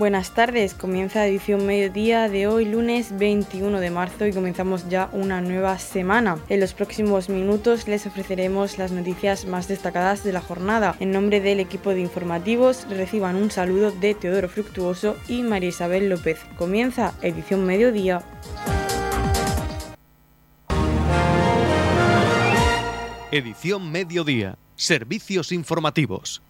Buenas tardes, comienza edición mediodía de hoy lunes 21 de marzo y comenzamos ya una nueva semana. En los próximos minutos les ofreceremos las noticias más destacadas de la jornada. En nombre del equipo de informativos reciban un saludo de Teodoro Fructuoso y María Isabel López. Comienza edición mediodía. Edición mediodía. Servicios informativos.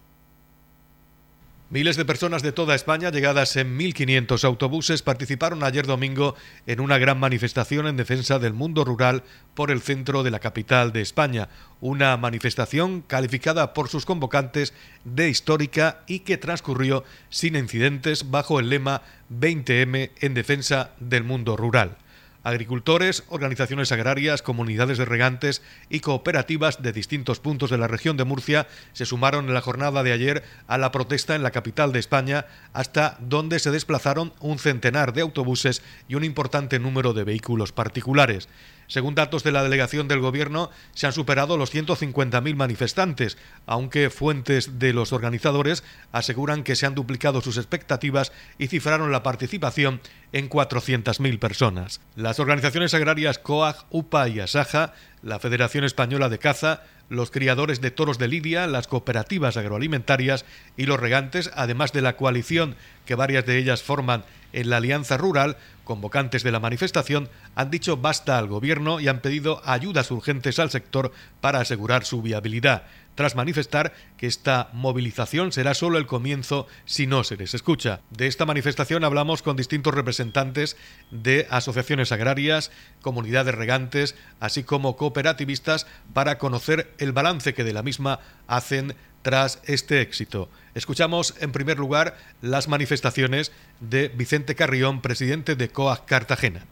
Miles de personas de toda España, llegadas en 1.500 autobuses, participaron ayer domingo en una gran manifestación en defensa del mundo rural por el centro de la capital de España. Una manifestación calificada por sus convocantes de histórica y que transcurrió sin incidentes bajo el lema 20M en defensa del mundo rural. Agricultores, organizaciones agrarias, comunidades de regantes y cooperativas de distintos puntos de la región de Murcia se sumaron en la jornada de ayer a la protesta en la capital de España, hasta donde se desplazaron un centenar de autobuses y un importante número de vehículos particulares. Según datos de la delegación del Gobierno, se han superado los 150.000 manifestantes, aunque fuentes de los organizadores aseguran que se han duplicado sus expectativas y cifraron la participación en 400.000 personas. Las organizaciones agrarias COAG, UPA y ASAJA, la Federación Española de Caza, los criadores de toros de Lidia, las cooperativas agroalimentarias y los regantes, además de la coalición que varias de ellas forman en la Alianza Rural, convocantes de la manifestación, han dicho basta al gobierno y han pedido ayudas urgentes al sector para asegurar su viabilidad tras manifestar que esta movilización será solo el comienzo si no se les escucha. De esta manifestación hablamos con distintos representantes de asociaciones agrarias, comunidades regantes, así como cooperativistas, para conocer el balance que de la misma hacen tras este éxito. Escuchamos en primer lugar las manifestaciones de Vicente Carrión, presidente de COAG Cartagena.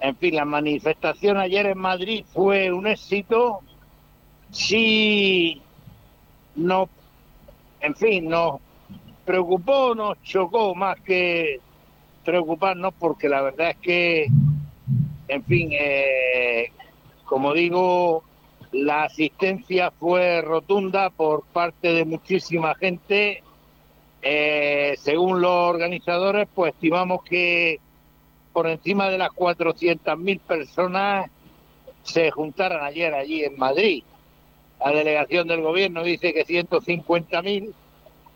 En fin, la manifestación ayer en Madrid fue un éxito. Sí no, en fin, nos preocupó, nos chocó más que preocuparnos porque la verdad es que, en fin, eh, como digo, la asistencia fue rotunda por parte de muchísima gente. Eh, según los organizadores, pues estimamos que por encima de las 400.000 personas se juntaran ayer allí en Madrid la delegación del gobierno dice que 150.000,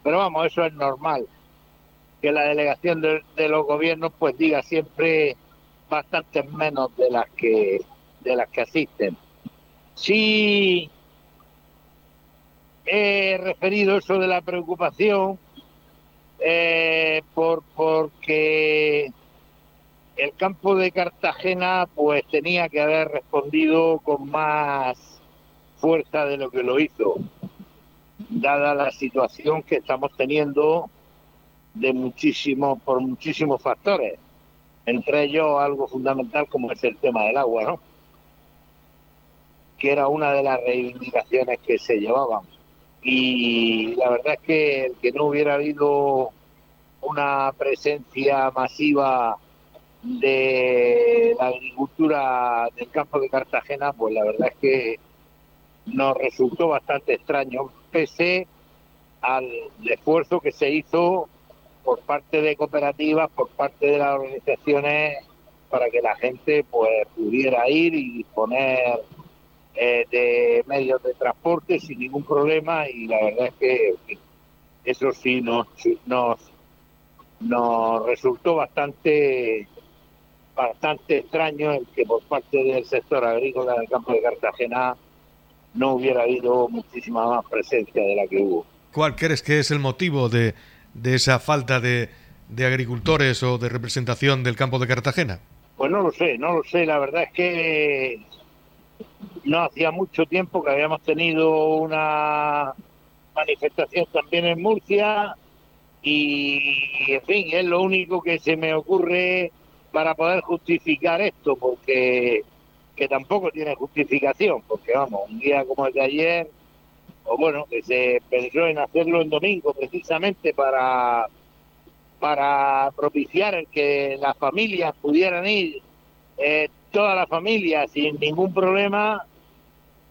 pero vamos, eso es normal. Que la delegación de, los gobiernos pues diga siempre bastante menos de las que de las que asisten. Sí he referido eso de la preocupación eh, por porque el campo de Cartagena pues tenía que haber respondido con más fuerza de lo que lo hizo, dada la situación que estamos teniendo de muchísimos, por muchísimos factores, entre ellos algo fundamental como es el tema del agua, ¿no? Que era una de las reivindicaciones que se llevaban. Y la verdad es que el que no hubiera habido una presencia masiva de la agricultura del campo de Cartagena, pues la verdad es que nos resultó bastante extraño, pese al esfuerzo que se hizo por parte de cooperativas, por parte de las organizaciones, para que la gente pues pudiera ir y disponer eh, de medios de transporte sin ningún problema y la verdad es que eso sí nos, nos, nos resultó bastante bastante extraño el que por parte del sector agrícola del campo de Cartagena no hubiera habido muchísima más presencia de la que hubo. ¿Cuál crees que es el motivo de, de esa falta de, de agricultores o de representación del campo de Cartagena? Pues no lo sé, no lo sé. La verdad es que no hacía mucho tiempo que habíamos tenido una manifestación también en Murcia y, en fin, es lo único que se me ocurre para poder justificar esto, porque que tampoco tiene justificación, porque vamos, un día como el de ayer, o bueno, que se pensó en hacerlo en domingo precisamente para, para propiciar el que las familias pudieran ir, eh, toda la familia sin ningún problema,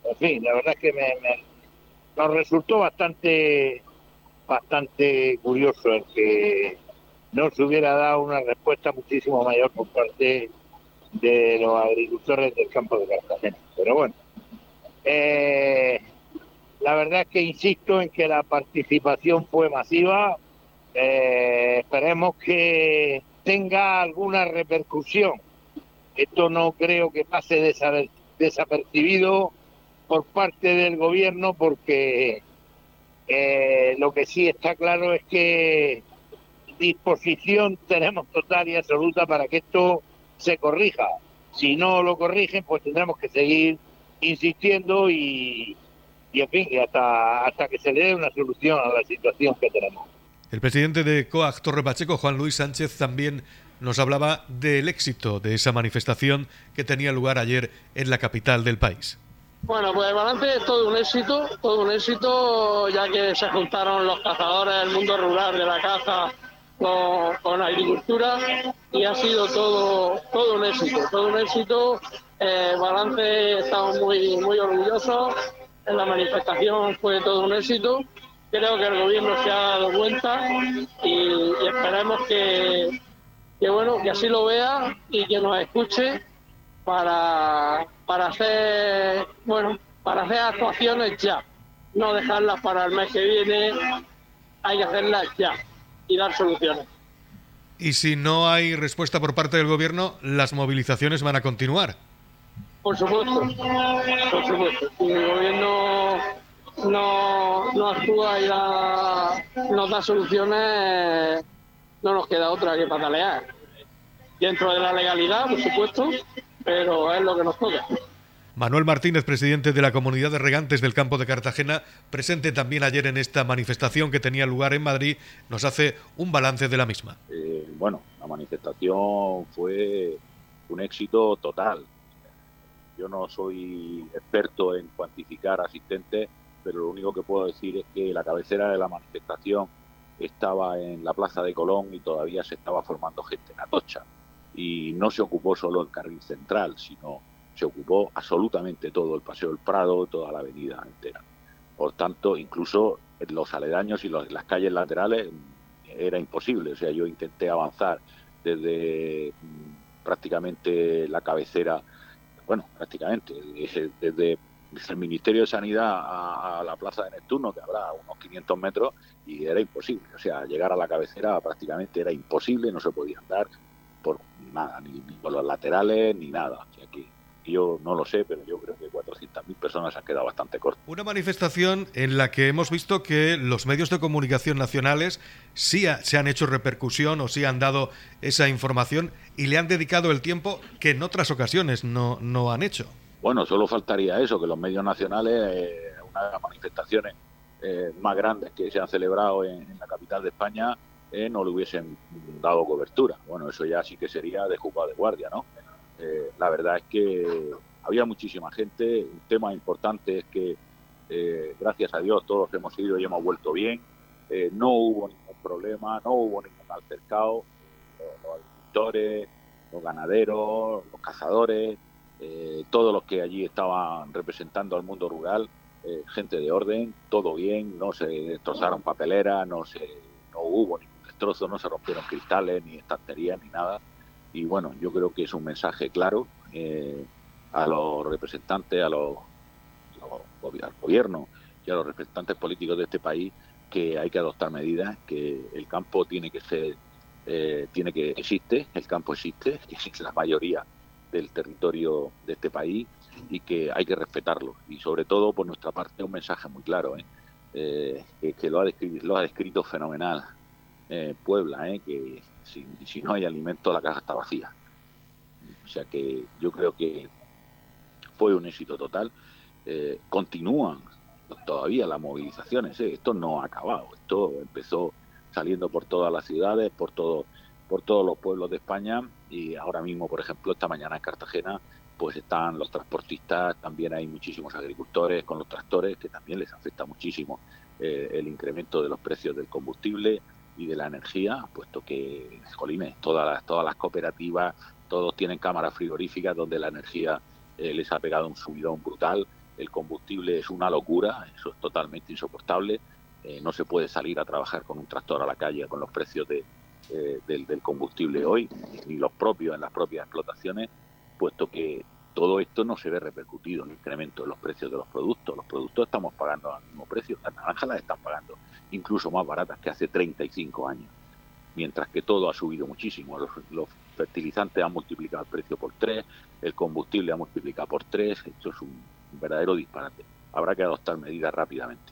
en fin, la verdad es que me, nos resultó bastante bastante curioso el que no se hubiera dado una respuesta muchísimo mayor por parte de los agricultores del campo de Cartagena. Pero bueno, eh, la verdad es que insisto en que la participación fue masiva. Eh, esperemos que tenga alguna repercusión. Esto no creo que pase desapercibido por parte del gobierno porque eh, lo que sí está claro es que disposición tenemos total y absoluta para que esto se corrija. Si no lo corrigen, pues tendremos que seguir insistiendo y, y en fin, hasta, hasta que se le dé una solución a la situación que tenemos. El presidente de COAG Torre Pacheco, Juan Luis Sánchez, también nos hablaba del éxito de esa manifestación que tenía lugar ayer en la capital del país. Bueno, pues el balance es todo un éxito, todo un éxito, ya que se juntaron los cazadores del mundo rural de la caza con, la agricultura y ha sido todo, todo un éxito, todo un éxito. El balance estamos muy, muy orgullosos, la manifestación fue todo un éxito. Creo que el gobierno se ha dado cuenta y, esperemos que, que, bueno, que así lo vea y que nos escuche para, para hacer, bueno, para hacer actuaciones ya, no dejarlas para el mes que viene, hay que hacerlas ya y dar soluciones. Y si no hay respuesta por parte del gobierno, las movilizaciones van a continuar. Por supuesto, por supuesto. Si el gobierno no, no actúa y nos da soluciones, no nos queda otra que patalear. Dentro de la legalidad, por supuesto, pero es lo que nos toca. Manuel Martínez, presidente de la Comunidad de Regantes del Campo de Cartagena, presente también ayer en esta manifestación que tenía lugar en Madrid, nos hace un balance de la misma. Eh, bueno, la manifestación fue un éxito total. Yo no soy experto en cuantificar asistentes, pero lo único que puedo decir es que la cabecera de la manifestación estaba en la Plaza de Colón y todavía se estaba formando gente en Atocha. Y no se ocupó solo el carril central, sino se ocupó absolutamente todo el Paseo del Prado, toda la avenida entera. Por tanto, incluso los aledaños y las calles laterales era imposible. O sea, yo intenté avanzar desde mm, prácticamente la cabecera, bueno, prácticamente, desde, el Ministerio de Sanidad a, la Plaza de Neptuno, que habrá unos 500 metros, y era imposible. O sea, llegar a la cabecera prácticamente era imposible, no se podía andar por nada, ni, por los laterales, ni nada. O yo no lo sé, pero yo creo que 400.000 personas han quedado bastante cortas. Una manifestación en la que hemos visto que los medios de comunicación nacionales sí se han hecho repercusión o sí han dado esa información y le han dedicado el tiempo que en otras ocasiones no, no han hecho. Bueno, solo faltaría eso, que los medios nacionales, eh, una de las manifestaciones eh, más grandes que se han celebrado en, la capital de España, eh, no le hubiesen dado cobertura. Bueno, eso ya sí que sería de de guardia, ¿no? Eh, la verdad es que había muchísima gente. Un tema importante es que, eh, gracias a Dios, todos hemos ido y hemos vuelto bien. No hubo ningún problema, no hubo ningún altercado. Los, agricultores, los ganaderos, los cazadores, todos los que allí estaban representando al mundo rural, gente de orden, todo bien, no se destrozaron papeleras, no, se, no hubo ningún destrozo, no se rompieron cristales, ni estanterías, ni nada. Y bueno, yo creo que es un mensaje claro eh, a los representantes, a los, al gobierno y a los representantes políticos de este país que hay que adoptar medidas, que el campo tiene que ser, eh, tiene que existe, el campo existe, la mayoría del territorio de este país y que hay que respetarlo. Y sobre todo, por nuestra parte, un mensaje muy claro, ¿eh? que lo ha, descrito, lo ha descrito fenomenal Puebla, que si, no hay alimento, la caja está vacía. O sea que yo creo que fue un éxito total. Eh, continúan todavía las movilizaciones. ¿eh? Esto no ha acabado. Esto empezó saliendo por todas las ciudades, por todo, por todos los pueblos de España. Y ahora mismo, por ejemplo, esta mañana en Cartagena, pues están los transportistas, también hay muchísimos agricultores con los tractores que también les afecta muchísimo eh, el incremento de los precios del combustible y de la energía, puesto que, jolines, todas las, todas las cooperativas, todos tienen cámaras frigoríficas donde la energía eh, les ha pegado un subidón brutal, el combustible es una locura, eso es totalmente insoportable, eh, no se puede salir a trabajar con un tractor a la calle con los precios de, eh, del, del, combustible hoy, ni los propios en las propias explotaciones, puesto que todo esto no se ve repercutido en incremento de los precios de los productos. Los productos estamos pagando al mismo precio, las naranjas las están pagando incluso más baratas que hace 35 años, mientras que todo ha subido muchísimo. Los, fertilizantes han multiplicado el precio por tres, el combustible ha multiplicado por tres, esto es un verdadero disparate. Habrá que adoptar medidas rápidamente.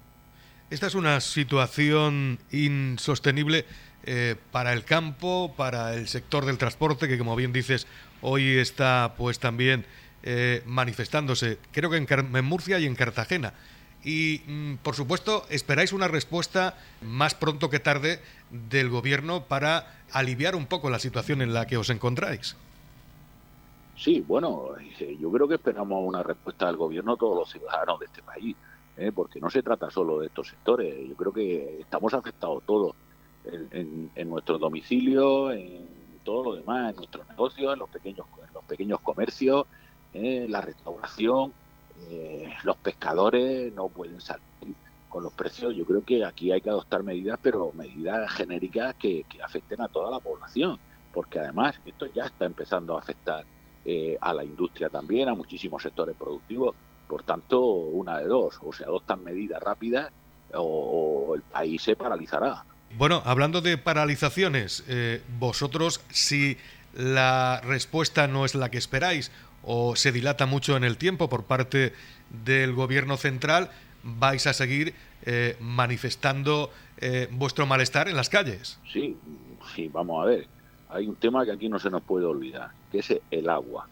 Esta es una situación insostenible eh, para el campo, para el sector del transporte, que como bien dices, hoy está pues también eh, manifestándose, creo que en, Murcia y en Cartagena. Y, mm, por supuesto, esperáis una respuesta más pronto que tarde del Gobierno para aliviar un poco la situación en la que os encontráis. Sí, bueno, eh, yo creo que esperamos una respuesta del Gobierno todos los ciudadanos de este país, ¿eh? porque no se trata solo de estos sectores. Yo creo que estamos afectados todos en, en nuestro domicilio, en todo lo demás, en nuestros negocios, en los pequeños, en los pequeños comercios, ¿eh? la restauración, eh, los pescadores no pueden salir con los precios. Yo creo que aquí hay que adoptar medidas, pero medidas genéricas que, afecten a toda la población, porque además esto ya está empezando a afectar eh, a la industria también, a muchísimos sectores productivos. Por tanto, una de dos, o se adoptan medidas rápidas o, el país se paralizará. Bueno, hablando de paralizaciones, vosotros si la respuesta no es la que esperáis o se dilata mucho en el tiempo por parte del gobierno central, vais a seguir eh, manifestando eh, vuestro malestar en las calles. Sí, sí, vamos a ver. Hay un tema que aquí no se nos puede olvidar, que es el agua.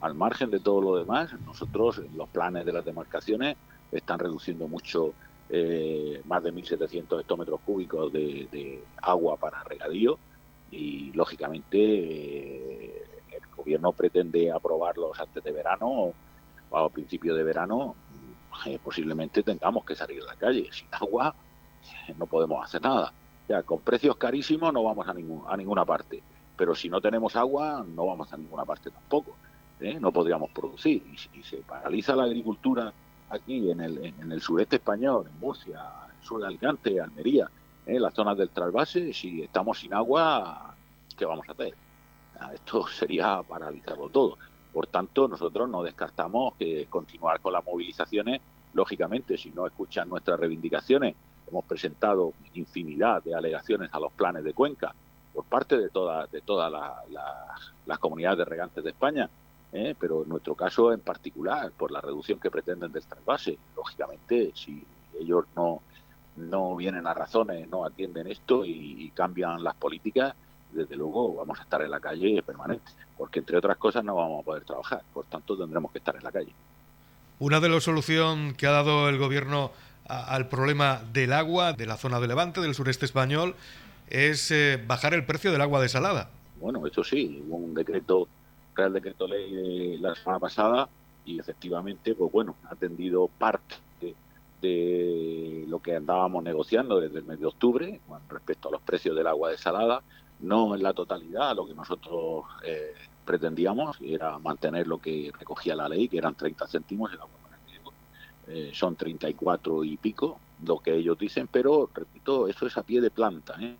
Al margen de todo lo demás, nosotros los planes de las demarcaciones están reduciendo mucho eh, más de 1.700 hectómetros cúbicos de, agua para regadío y lógicamente el gobierno pretende aprobarlos antes de verano o a principio de verano, eh, posiblemente tengamos que salir a la calle. Sin agua eh, no podemos hacer nada. Ya, con precios carísimos no vamos a, ningún, a ninguna parte, pero si no tenemos agua no vamos a ninguna parte tampoco. ¿eh? No podríamos producir y, se paraliza la agricultura aquí en el, en el sureste español, en Murcia, en sur de Alicante, Almería, en las zonas del trasvase, si estamos sin agua, ¿qué vamos a hacer? Esto sería paralizarlo todo. Por tanto, nosotros no descartamos que continuar con las movilizaciones. Lógicamente, si no escuchan nuestras reivindicaciones, hemos presentado infinidad de alegaciones a los planes de Cuenca por parte de todas de todas las comunidades de regantes de España, ¿eh? pero en nuestro caso en particular, por la reducción que pretenden del trasvase. Lógicamente, si ellos no, no vienen a razones, no atienden esto y cambian las políticas, desde luego vamos a estar en la calle permanente, porque entre otras cosas no vamos a poder trabajar, por tanto tendremos que estar en la calle. Una de las soluciones que ha dado el gobierno al problema del agua de la zona de Levante, del sureste español, es eh, bajar el precio del agua desalada. Bueno, eso sí, hubo un decreto, Real Decreto Ley la semana pasada y efectivamente, pues bueno, ha atendido parte de, lo que andábamos negociando desde el mes de octubre con respecto a los precios del agua desalada no en la totalidad lo que nosotros eh, pretendíamos, era mantener lo que recogía la ley, que eran 30 céntimos, el agua eh, son 34 y pico, lo que ellos dicen, pero repito, eso es a pie de planta, ¿eh?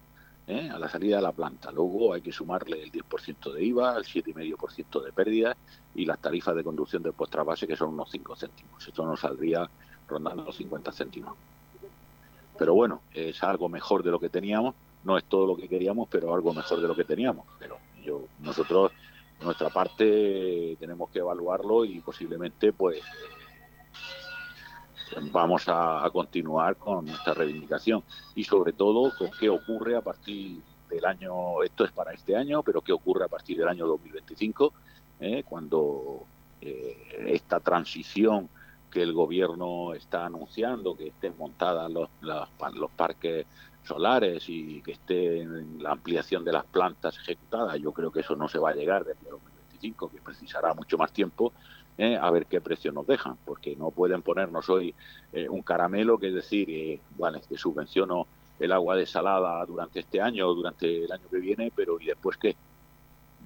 ¿Eh? a la salida de la planta. Luego hay que sumarle el 10% de IVA, el 7,5% de pérdida y las tarifas de conducción de puesta base, que son unos 5 céntimos. Esto nos saldría rondando los 50 céntimos. Pero bueno, es algo mejor de lo que teníamos no es todo lo que queríamos, pero algo mejor de lo que teníamos. Pero yo, nosotros, nuestra parte, tenemos que evaluarlo y posiblemente, pues, vamos a, continuar con nuestra reivindicación. Y sobre todo con qué ocurre a partir del año, esto es para este año, pero qué ocurre a partir del año 2025, eh, cuando eh, esta transición que el gobierno está anunciando, que estén montadas los, los parques solares y que esté la ampliación de las plantas ejecutadas, yo creo que eso no se va a llegar desde el 2025, que precisará mucho más tiempo, eh, a ver qué precio nos dejan, porque no pueden ponernos hoy eh, un caramelo que es decir, eh, bueno, que subvenciono el agua desalada durante este año o durante el año que viene, pero ¿y después qué?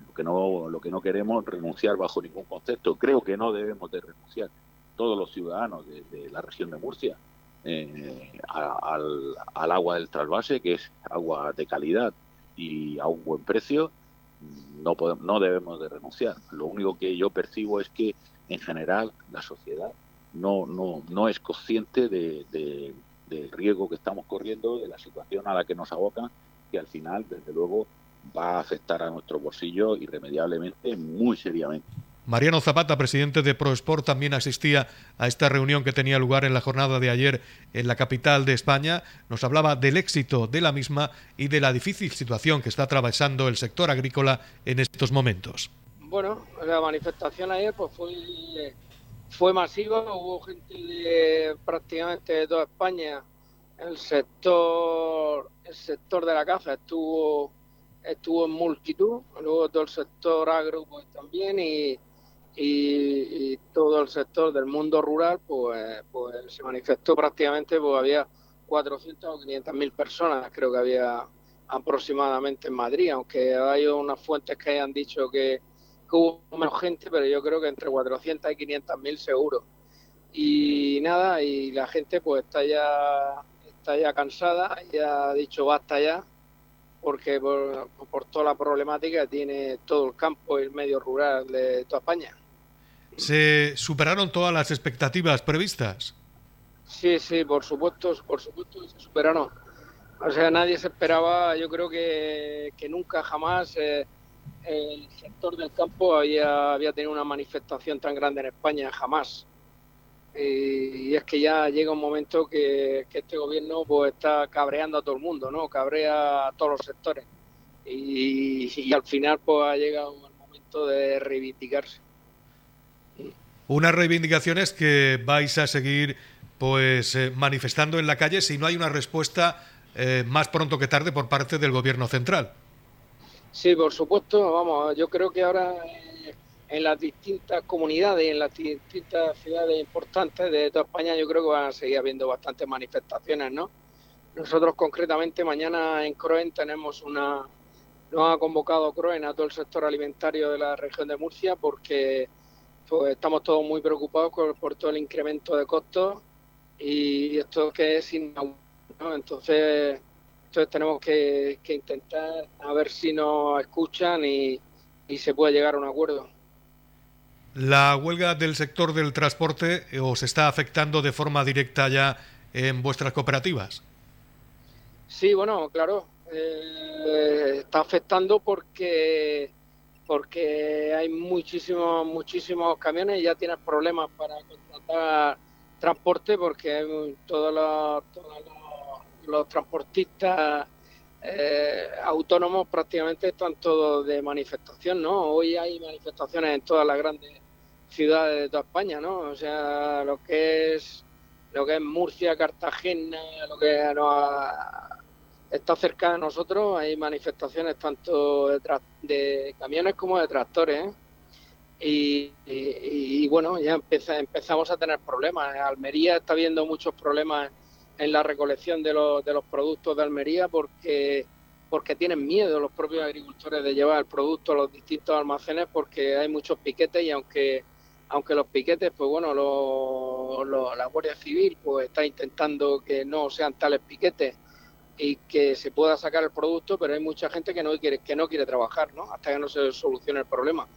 Lo que no, lo que no queremos renunciar bajo ningún concepto. Creo que no debemos de renunciar todos los ciudadanos de la región de Murcia eh, al, agua del trasvase, que es agua de calidad y a un buen precio, no, podemos, no debemos de renunciar. Lo único que yo percibo es que en general la sociedad no, no, no es consciente de, del riesgo que estamos corriendo, de la situación a la que nos abocan, que al final, desde luego, va a afectar a nuestro bolsillo irremediablemente, muy seriamente. Mariano Zapata, presidente de ProSport, también asistía a esta reunión que tenía lugar en la jornada de ayer en la capital de España. Nos hablaba del éxito de la misma y de la difícil situación que está atravesando el sector agrícola en estos momentos. Bueno, la manifestación ayer pues fue, fue masiva, hubo gente de prácticamente de toda España. El sector, el sector de la caza estuvo estuvo en multitud, luego todo el sector agro pues, también y y, todo el sector del mundo rural pues, pues se manifestó prácticamente, pues había 400 o 500 mil personas, creo que había aproximadamente en Madrid, aunque hay unas fuentes que hayan dicho que, hubo menos gente, pero yo creo que entre 400 y 500 mil seguro. Y nada, y la gente pues está ya, está ya cansada, ya ha dicho basta ya, porque por, por toda la problemática tiene todo el campo y el medio rural de toda España. ¿Se superaron todas las expectativas previstas? Sí, sí, por supuesto, por supuesto se superaron. O sea, nadie se esperaba, yo creo que, nunca jamás eh, el sector del campo había, había tenido una manifestación tan grande en España, jamás. Y, es que ya llega un momento que, este gobierno pues está cabreando a todo el mundo, ¿no? Cabrea a todos los sectores. Y, al final pues ha llegado el momento de reivindicarse unas reivindicaciones que vais a seguir pues eh, manifestando en la calle si no hay una respuesta eh, más pronto que tarde por parte del gobierno central. Sí, por supuesto, vamos, yo creo que ahora eh, en las distintas comunidades, en las distintas ciudades importantes de toda España, yo creo que van a seguir habiendo bastantes manifestaciones, ¿no? Nosotros concretamente mañana en Croen tenemos una, nos ha convocado Croen a todo el sector alimentario de la región de Murcia porque pues estamos todos muy preocupados por, todo el incremento de costos y esto que es inaudito. Entonces, entonces tenemos que, intentar a ver si nos escuchan y, se puede llegar a un acuerdo. ¿La huelga del sector del transporte os está afectando de forma directa ya en vuestras cooperativas? Sí, bueno, claro. Eh, está afectando porque porque hay muchísimos, muchísimos camiones y ya tienes problemas para contratar transporte porque todos los, los, transportistas eh, autónomos prácticamente están todos de manifestación, ¿no? Hoy hay manifestaciones en todas las grandes ciudades de toda España, ¿no? O sea, lo que es lo que es Murcia, Cartagena, lo que está cerca de nosotros, hay manifestaciones tanto de, de camiones como de tractores. ¿eh? Y, bueno, ya empezamos a tener problemas. Almería está viendo muchos problemas en la recolección de los, de los productos de Almería porque porque tienen miedo los propios agricultores de llevar el producto a los distintos almacenes porque hay muchos piquetes y aunque aunque los piquetes, pues bueno, la Guardia Civil pues está intentando que no sean tales piquetes y que se pueda sacar el producto, pero hay mucha gente que no quiere, que no quiere trabajar, ¿no? Hasta que no se solucione el problema.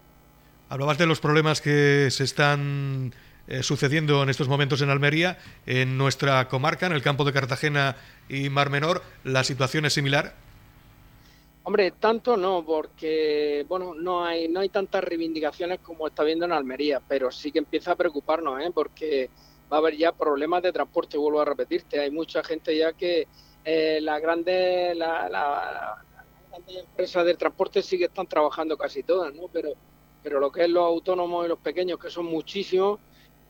Hablabas de los problemas que se están eh, sucediendo en estos momentos en Almería. En nuestra comarca, en el campo de Cartagena y Mar Menor, ¿la situación es similar? Hombre, tanto no, porque bueno, no hay no hay tantas reivindicaciones como está viendo en Almería, pero sí que empieza a preocuparnos, ¿eh? porque va a haber ya problemas de transporte, vuelvo a repetirte, hay mucha gente ya que eh, las grandes la, empresas del transporte sí que están trabajando casi todas, ¿no? Pero, pero lo que es los autónomos y los pequeños, que son muchísimos,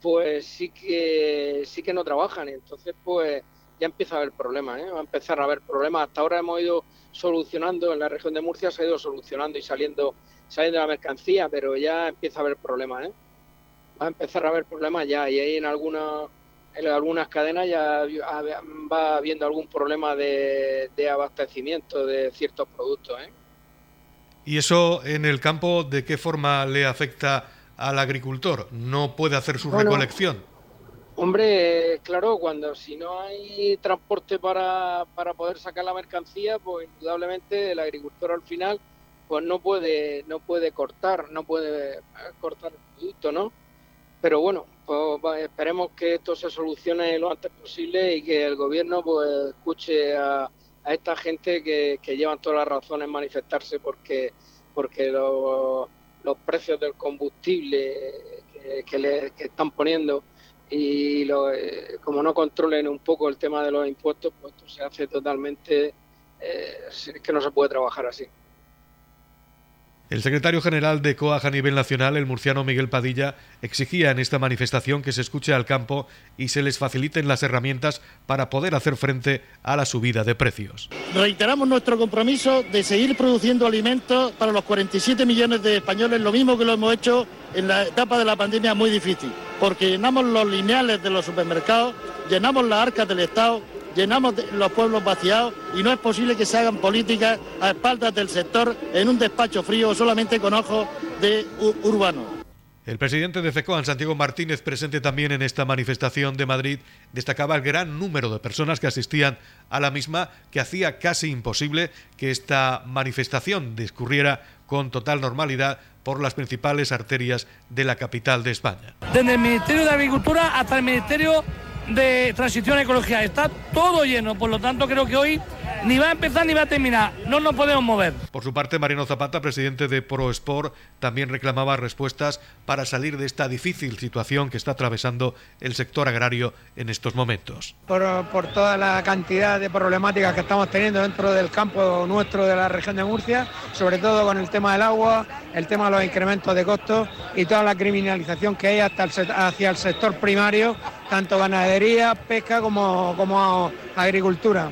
pues sí que sí que no trabajan. Entonces, pues ya empieza a haber problemas, ¿eh? va a empezar a haber problemas. Hasta ahora hemos ido solucionando, en la región de Murcia se ha ido solucionando y saliendo, saliendo la mercancía, pero ya empieza a haber problemas, ¿eh? Va a empezar a haber problemas ya y hay en algunas en algunas cadenas ya va habiendo algún problema de, abastecimiento de ciertos productos. ¿eh? ¿Y eso en el campo de qué forma le afecta al agricultor? ¿No puede hacer su recolección? Hombre, claro, cuando si no hay transporte para, para poder sacar la mercancía, pues indudablemente el agricultor al final pues no puede no puede cortar, no puede eh, cortar el producto, ¿no? Pero bueno, pues esperemos que esto se solucione lo antes posible y que el gobierno pues escuche a, esta gente que, que, llevan todas las razones en manifestarse porque porque los, los precios del combustible que, le, están poniendo y lo, eh, como no controlen un poco el tema de los impuestos, pues esto se hace totalmente eh, que no se puede trabajar así. El secretario general de COAG a nivel nacional, el murciano Miguel Padilla, exigía en esta manifestación que se escuche al campo y se les faciliten las herramientas para poder hacer frente a la subida de precios. Reiteramos nuestro compromiso de seguir produciendo alimentos para los 47 millones de españoles, lo mismo que lo hemos hecho en la etapa de la pandemia muy difícil, porque llenamos los lineales de los supermercados, llenamos las arcas del Estado llenamos los pueblos vaciados y no es posible que se hagan políticas a espaldas del sector en un despacho frío solamente con ojos de urbano. El presidente de FECOAN, Santiago Martínez, presente también en esta manifestación de Madrid, destacaba el gran número de personas que asistían a la misma, que hacía casi imposible que esta manifestación discurriera con total normalidad por las principales arterias de la capital de España. Desde el Ministerio de Agricultura hasta el Ministerio de transición ecológica. Está todo lleno, por lo tanto creo que hoy ni va a empezar ni va a terminar. No nos podemos mover. Por su parte, Mariano Zapata, presidente de ProSport, también reclamaba respuestas para salir de esta difícil situación que está atravesando el sector agrario en estos momentos. Por, por toda la cantidad de problemáticas que estamos teniendo dentro del campo nuestro de la región de Murcia, sobre todo con el tema del agua, el tema de los incrementos de costos y toda la criminalización que hay hasta hacia el sector primario, tanto ganadería, pesca como, como agricultura.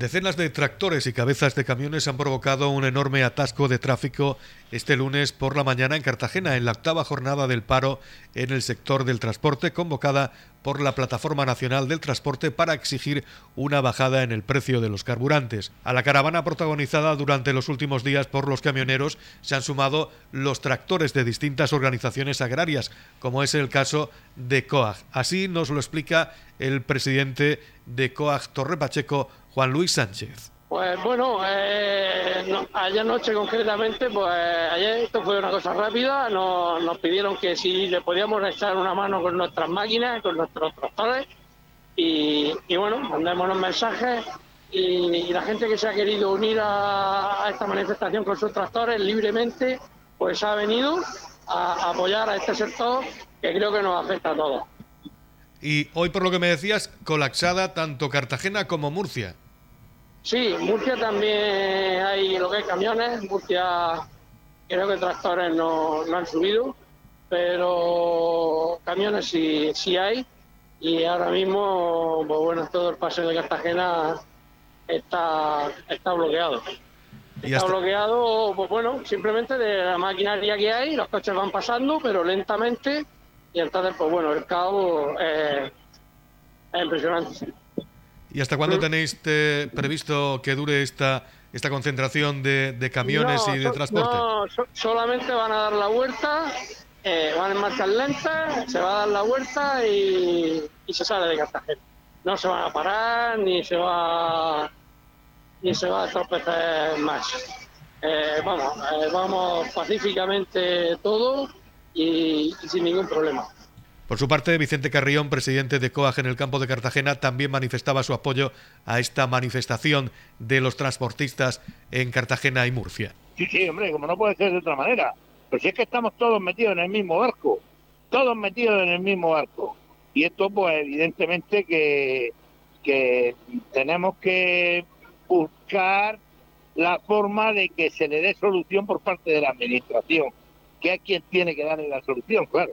Decenas de tractores y cabezas de camiones han provocado un enorme atasco de tráfico este lunes por la mañana en Cartagena, en la octava jornada del paro en el sector del transporte, convocada por la Plataforma Nacional del Transporte para exigir una bajada en el precio de los carburantes. A la caravana protagonizada durante los últimos días por los camioneros se han sumado los tractores de distintas organizaciones agrarias, como es el caso de COAG. Así nos lo explica el presidente de COAG Torre Pacheco, Juan Luis Sánchez. Pues bueno, eh, ayer noche concretamente, pues ayer esto fue una cosa rápida, nos, nos, pidieron que si le podíamos echar una mano con nuestras máquinas, con nuestros tractores, y, bueno, mandamos los mensajes y, la gente que se ha querido unir a, esta manifestación con sus tractores libremente, pues ha venido a apoyar a este sector que creo que nos afecta a todos. Y hoy, por lo que me decías, colapsada tanto Cartagena como Murcia. Sí, Murcia también hay lo que es camiones. Murcia creo que tractores no, no han subido, pero camiones sí, sí hay. Y ahora mismo, pues bueno, todo el paseo de Cartagena está, está bloqueado. Está bloqueado, pues bueno, simplemente de la maquinaria que hay, los coches van pasando, pero lentamente y entonces, pues bueno, el caos es impresionante. ¿Y hasta cuándo tenéis eh, previsto que dure esta esta concentración de, camiones y de transporte? No, solamente van a dar la vuelta, eh, van en marchas lentas, se va a dar la vuelta y, se sale de Cartagena. No se van a parar ni se va ni se va a tropezar más. Eh, vamos, vamos pacíficamente todo y, sin ningún problema. Por su parte, Vicente Carrión, presidente de COAG en el campo de Cartagena, también manifestaba su apoyo a esta manifestación de los transportistas en Cartagena y Murcia. Sí, sí, hombre, como no puede ser de otra manera. Pero si es que estamos todos metidos en el mismo barco, todos metidos en el mismo barco. Y esto, pues, evidentemente que, que tenemos que buscar la forma de que se le dé solución por parte de la Administración que hay quien tiene que darle la solución, claro.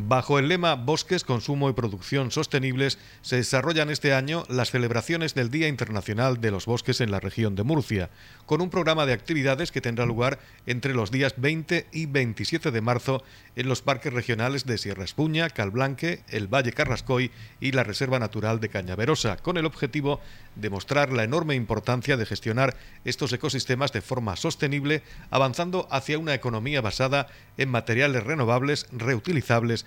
Bajo el lema Bosques, Consumo y Producción Sostenibles se desarrollan este año las celebraciones del Día Internacional de los Bosques en la región de Murcia, con un programa de actividades que tendrá lugar entre los días 20 y 27 de marzo en los parques regionales de Sierra Espuña, Calblanque, el Valle Carrascoy y la Reserva Natural de Cañaverosa, con el objetivo de mostrar la enorme importancia de gestionar estos ecosistemas de forma sostenible, avanzando hacia una economía basada en materiales renovables, reutilizables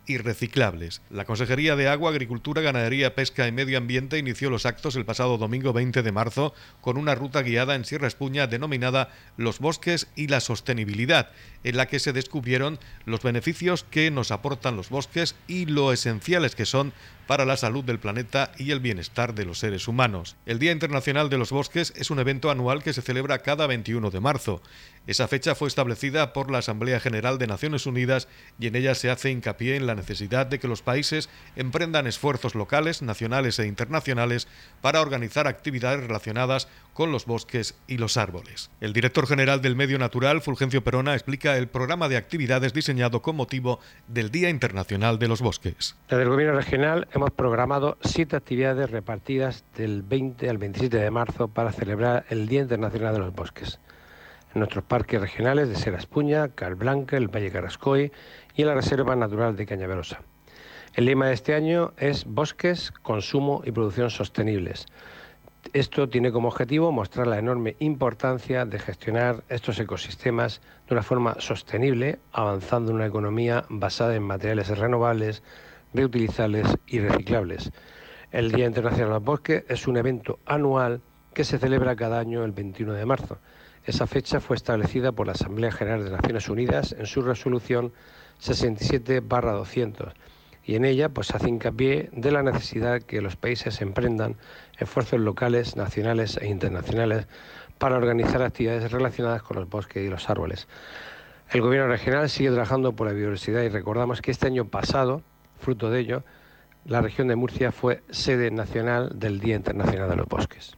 y reciclables. La Consejería de Agua, Agricultura, Ganadería, Pesca y Medio Ambiente inició los actos el pasado domingo 20 de marzo con una ruta guiada en Sierra Espuña denominada Los bosques y la sostenibilidad, en la que se descubrieron los beneficios que nos aportan los bosques y lo esenciales que son para la salud del planeta y el bienestar de los seres humanos. El Día Internacional de los Bosques es un evento anual que se celebra cada 21 de marzo. Esa fecha fue establecida por la Asamblea General de Naciones Unidas y en ella se hace hincapié en la necesidad de que los países emprendan esfuerzos locales, nacionales e internacionales para organizar actividades relacionadas con los bosques y los árboles. El director general del Medio Natural, Fulgencio Perona, explica el programa de actividades diseñado con motivo del Día Internacional de los Bosques. Desde el Gobierno regional hemos programado siete actividades repartidas del 20 al 27 de marzo para celebrar el Día Internacional de los Bosques. En nuestros parques regionales de Sierra Espuña, Calblanca, el Valle Carrascoy y la Reserva Natural de Cañaverosa. El lema de este año es Bosques, Consumo y Producción Sostenibles esto tiene como objetivo mostrar la enorme importancia de gestionar estos ecosistemas de una forma sostenible, avanzando en una economía basada en materiales renovables, reutilizables y reciclables. El Día Internacional del Bosque es un evento anual que se celebra cada año el 21 de marzo. Esa fecha fue establecida por la Asamblea General de Naciones Unidas en su resolución 67-200 y en ella pues hace hincapié de la necesidad que los países emprendan esfuerzos locales, nacionales e internacionales para organizar actividades relacionadas con los bosques y los árboles. El gobierno regional sigue trabajando por la biodiversidad y recordamos que este año pasado, fruto de ello, la región de Murcia fue sede nacional del Día Internacional de los Bosques.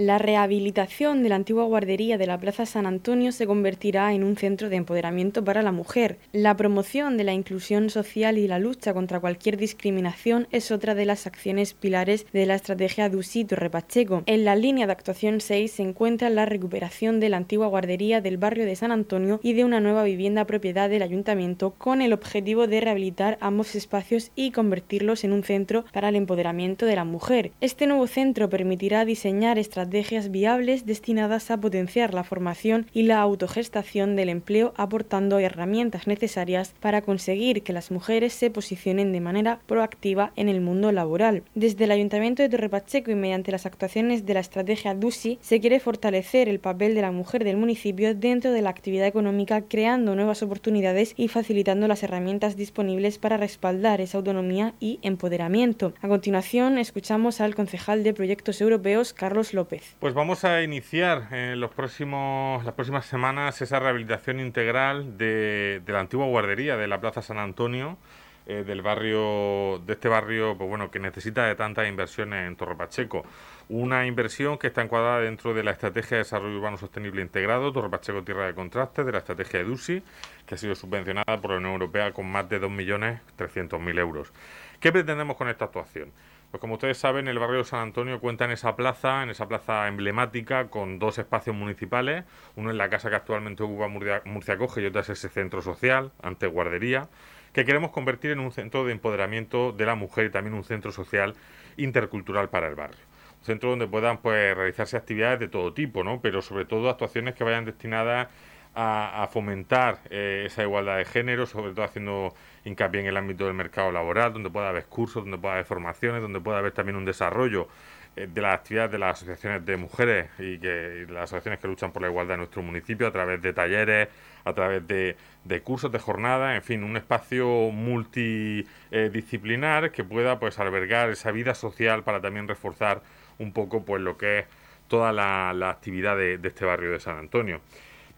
La rehabilitación de la antigua guardería de la Plaza San Antonio se convertirá en un centro de empoderamiento para la mujer. La promoción de la inclusión social y la lucha contra cualquier discriminación es otra de las acciones pilares de la estrategia Dusito Repacheco. En la línea de actuación 6 se encuentra la recuperación de la antigua guardería del barrio de San Antonio y de una nueva vivienda propiedad del ayuntamiento con el objetivo de rehabilitar ambos espacios y convertirlos en un centro para el empoderamiento de la mujer. Este nuevo centro permitirá diseñar estrategias estrategias viables destinadas a potenciar la formación y la autogestación del empleo, aportando herramientas necesarias para conseguir que las mujeres se posicionen de manera proactiva en el mundo laboral. Desde el Ayuntamiento de Torrepacheco y mediante las actuaciones de la estrategia DUSI se quiere fortalecer el papel de la mujer del municipio dentro de la actividad económica, creando nuevas oportunidades y facilitando las herramientas disponibles para respaldar esa autonomía y empoderamiento. A continuación, escuchamos al concejal de Proyectos Europeos, Carlos López. Pues vamos a iniciar en los próximos, las próximas semanas esa rehabilitación integral de, la antigua guardería de la Plaza San Antonio, eh, del barrio, de este barrio, pues bueno, que necesita de tantas inversiones en Torre Pacheco. Una inversión que está encuadrada dentro de la Estrategia de Desarrollo Urbano Sostenible Integrado, Torre Pacheco Tierra de Contraste, de la Estrategia EDUSI, que ha sido subvencionada por la Unión Europea con más de 2.300.000 euros. ¿Qué pretendemos con esta actuación? Pues como ustedes saben, el barrio de San Antonio cuenta en esa plaza, en esa plaza emblemática, con dos espacios municipales, uno en la casa que actualmente ocupa Murcia, Coge y otro es ese centro social, ante guardería, que queremos convertir en un centro de empoderamiento de la mujer y también un centro social intercultural para el barrio. centro donde puedan pues realizarse actividades de todo tipo, ¿no? Pero sobre todo actuaciones que vayan destinadas a, fomentar eh, esa igualdad de género, sobre todo haciendo hincapié en el ámbito del mercado laboral, donde pueda haber cursos, donde pueda haber formaciones, donde pueda haber también un desarrollo eh, de las actividades de las asociaciones de mujeres y que las asociaciones que luchan por la igualdad en nuestro municipio a través de talleres, a través de, cursos de jornada, en fin, un espacio multidisciplinar que pueda pues albergar esa vida social para también reforzar un poco pues lo que es toda la, actividad de este barrio de San Antonio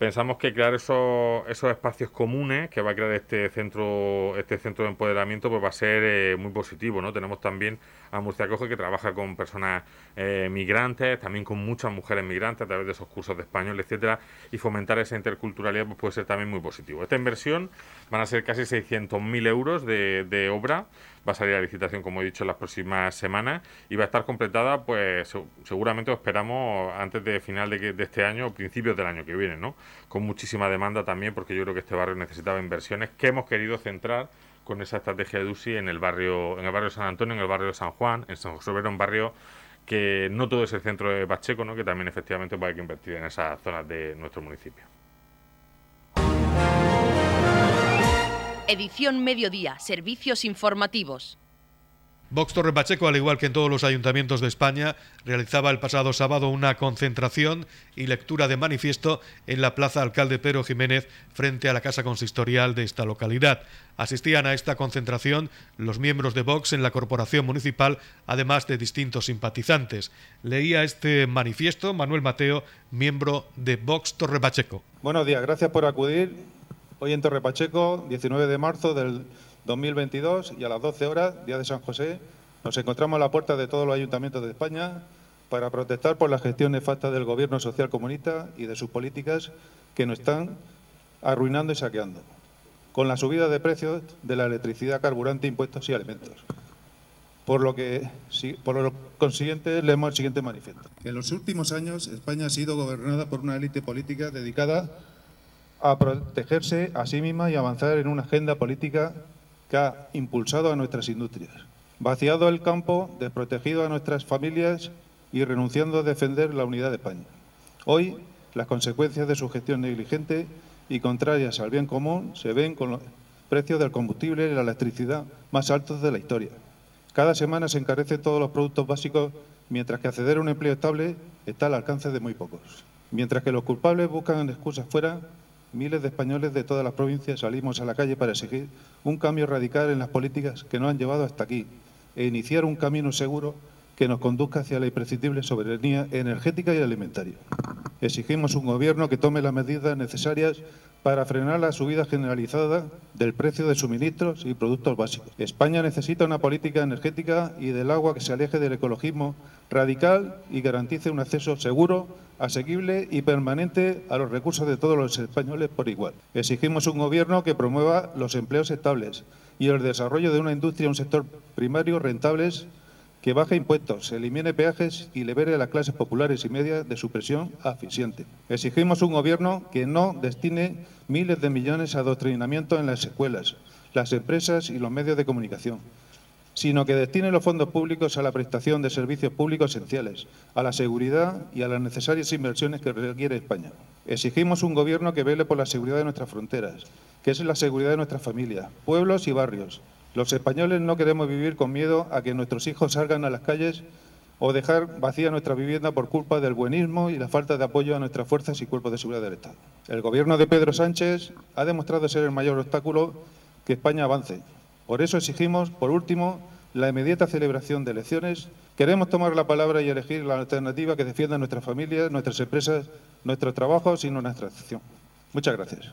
pensamos que crear esos, esos espacios comunes que va a crear este centro este centro de empoderamiento pues va a ser eh, muy positivo no tenemos también a Murcia Coge que trabaja con personas eh, migrantes también con muchas mujeres migrantes a través de esos cursos de español etcétera y fomentar esa interculturalidad pues puede ser también muy positivo. Esta inversión van a ser casi 600.000 euros de, obra. Va a salir a licitación, como he dicho, en las próximas semanas y va a estar completada, pues seguramente esperamos antes de final de, de este año o principios del año que viene, ¿no? Con muchísima demanda también, porque yo creo que este barrio necesitaba inversiones que hemos querido centrar con esa estrategia de UCI en el barrio, en el barrio San Antonio, en el barrio de San Juan, en San José Obrero, un barrio que no todo es el centro de Pacheco, ¿no? que también efectivamente puede que invertir en esas zonas de nuestro municipio. Edición Mediodía, Servicios Informativos. Vox Torre Pacheco, al igual que en todos los ayuntamientos de España, realizaba el pasado sábado una concentración y lectura de manifiesto en la Plaza Alcalde Pedro Jiménez frente a la Casa Consistorial de esta localidad. Asistían a esta concentración los miembros de Vox en la Corporación Municipal, además de distintos simpatizantes. Leía este manifiesto Manuel Mateo, miembro de Vox Torre Pacheco. Buenos días, gracias por acudir Hoy en Torre Pacheco, 19 de marzo del 2022 y a las 12 horas, día de San José, nos encontramos a la puerta de todos los ayuntamientos de España para protestar por la gestión nefasta del gobierno social comunista y de sus políticas que nos están arruinando y saqueando, con la subida de precios de la electricidad, carburante, impuestos y alimentos. Por lo que, por lo consiguiente, leemos el siguiente manifiesto. En los últimos años, España ha sido gobernada por una élite política dedicada a protegerse a sí misma y avanzar en una agenda política que ha impulsado a nuestras industrias, vaciado el campo, desprotegido a nuestras familias y renunciando a defender la unidad de España. Hoy, las consecuencias de su gestión negligente y contrarias al bien común se ven con los precios del combustible y la electricidad más altos de la historia. Cada semana se encarecen todos los productos básicos, mientras que acceder a un empleo estable está al alcance de muy pocos. Mientras que los culpables buscan excusas fuera, miles de españoles de todas las provincias salimos a la calle para exigir un cambio radical en las políticas que nos han llevado hasta aquí e iniciar un camino seguro que nos conduzca hacia la imprescindible soberanía energética y alimentaria. Exigimos un gobierno que tome las medidas necesarias para frenar la subida generalizada del precio de suministros y productos básicos. España necesita una política energética y del agua que se aleje del ecologismo radical y garantice un acceso seguro, asequible y permanente a los recursos de todos los españoles por igual. Exigimos un gobierno que promueva los empleos estables y el desarrollo de una industria y un sector primario rentables que baje impuestos, elimine peajes y libere a las clases populares y medias de su presión asfixiante. Exigimos un gobierno que no destine miles de millones a adoctrinamiento en las escuelas, las empresas y los medios de comunicación, sino que destine los fondos públicos a la prestación de servicios públicos esenciales, a la seguridad y a las necesarias inversiones que requiere España. Exigimos un gobierno que vele por la seguridad de nuestras fronteras, que es la seguridad de nuestras familias, pueblos y barrios, los españoles no queremos vivir con miedo a que nuestros hijos salgan a las calles o dejar vacía nuestra vivienda por culpa del buenismo y la falta de apoyo a nuestras fuerzas y cuerpos de seguridad del Estado. El gobierno de Pedro Sánchez ha demostrado ser el mayor obstáculo que España avance. Por eso exigimos, por último, la inmediata celebración de elecciones. Queremos tomar la palabra y elegir la alternativa que defienda nuestras familias, nuestras empresas, nuestros trabajos y nuestra acción. Muchas gracias.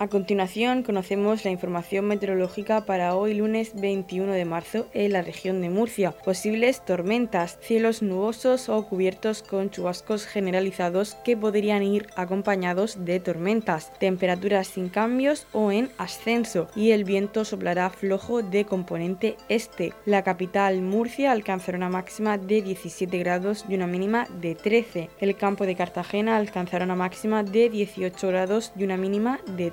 A continuación conocemos la información meteorológica para hoy lunes 21 de marzo en la región de Murcia. Posibles tormentas, cielos nubosos o cubiertos con chubascos generalizados que podrían ir acompañados de tormentas, temperaturas sin cambios o en ascenso y el viento soplará flojo de componente este. La capital Murcia alcanzará una máxima de 17 grados y una mínima de 13. El campo de Cartagena alcanzará una máxima de 18 grados y una mínima de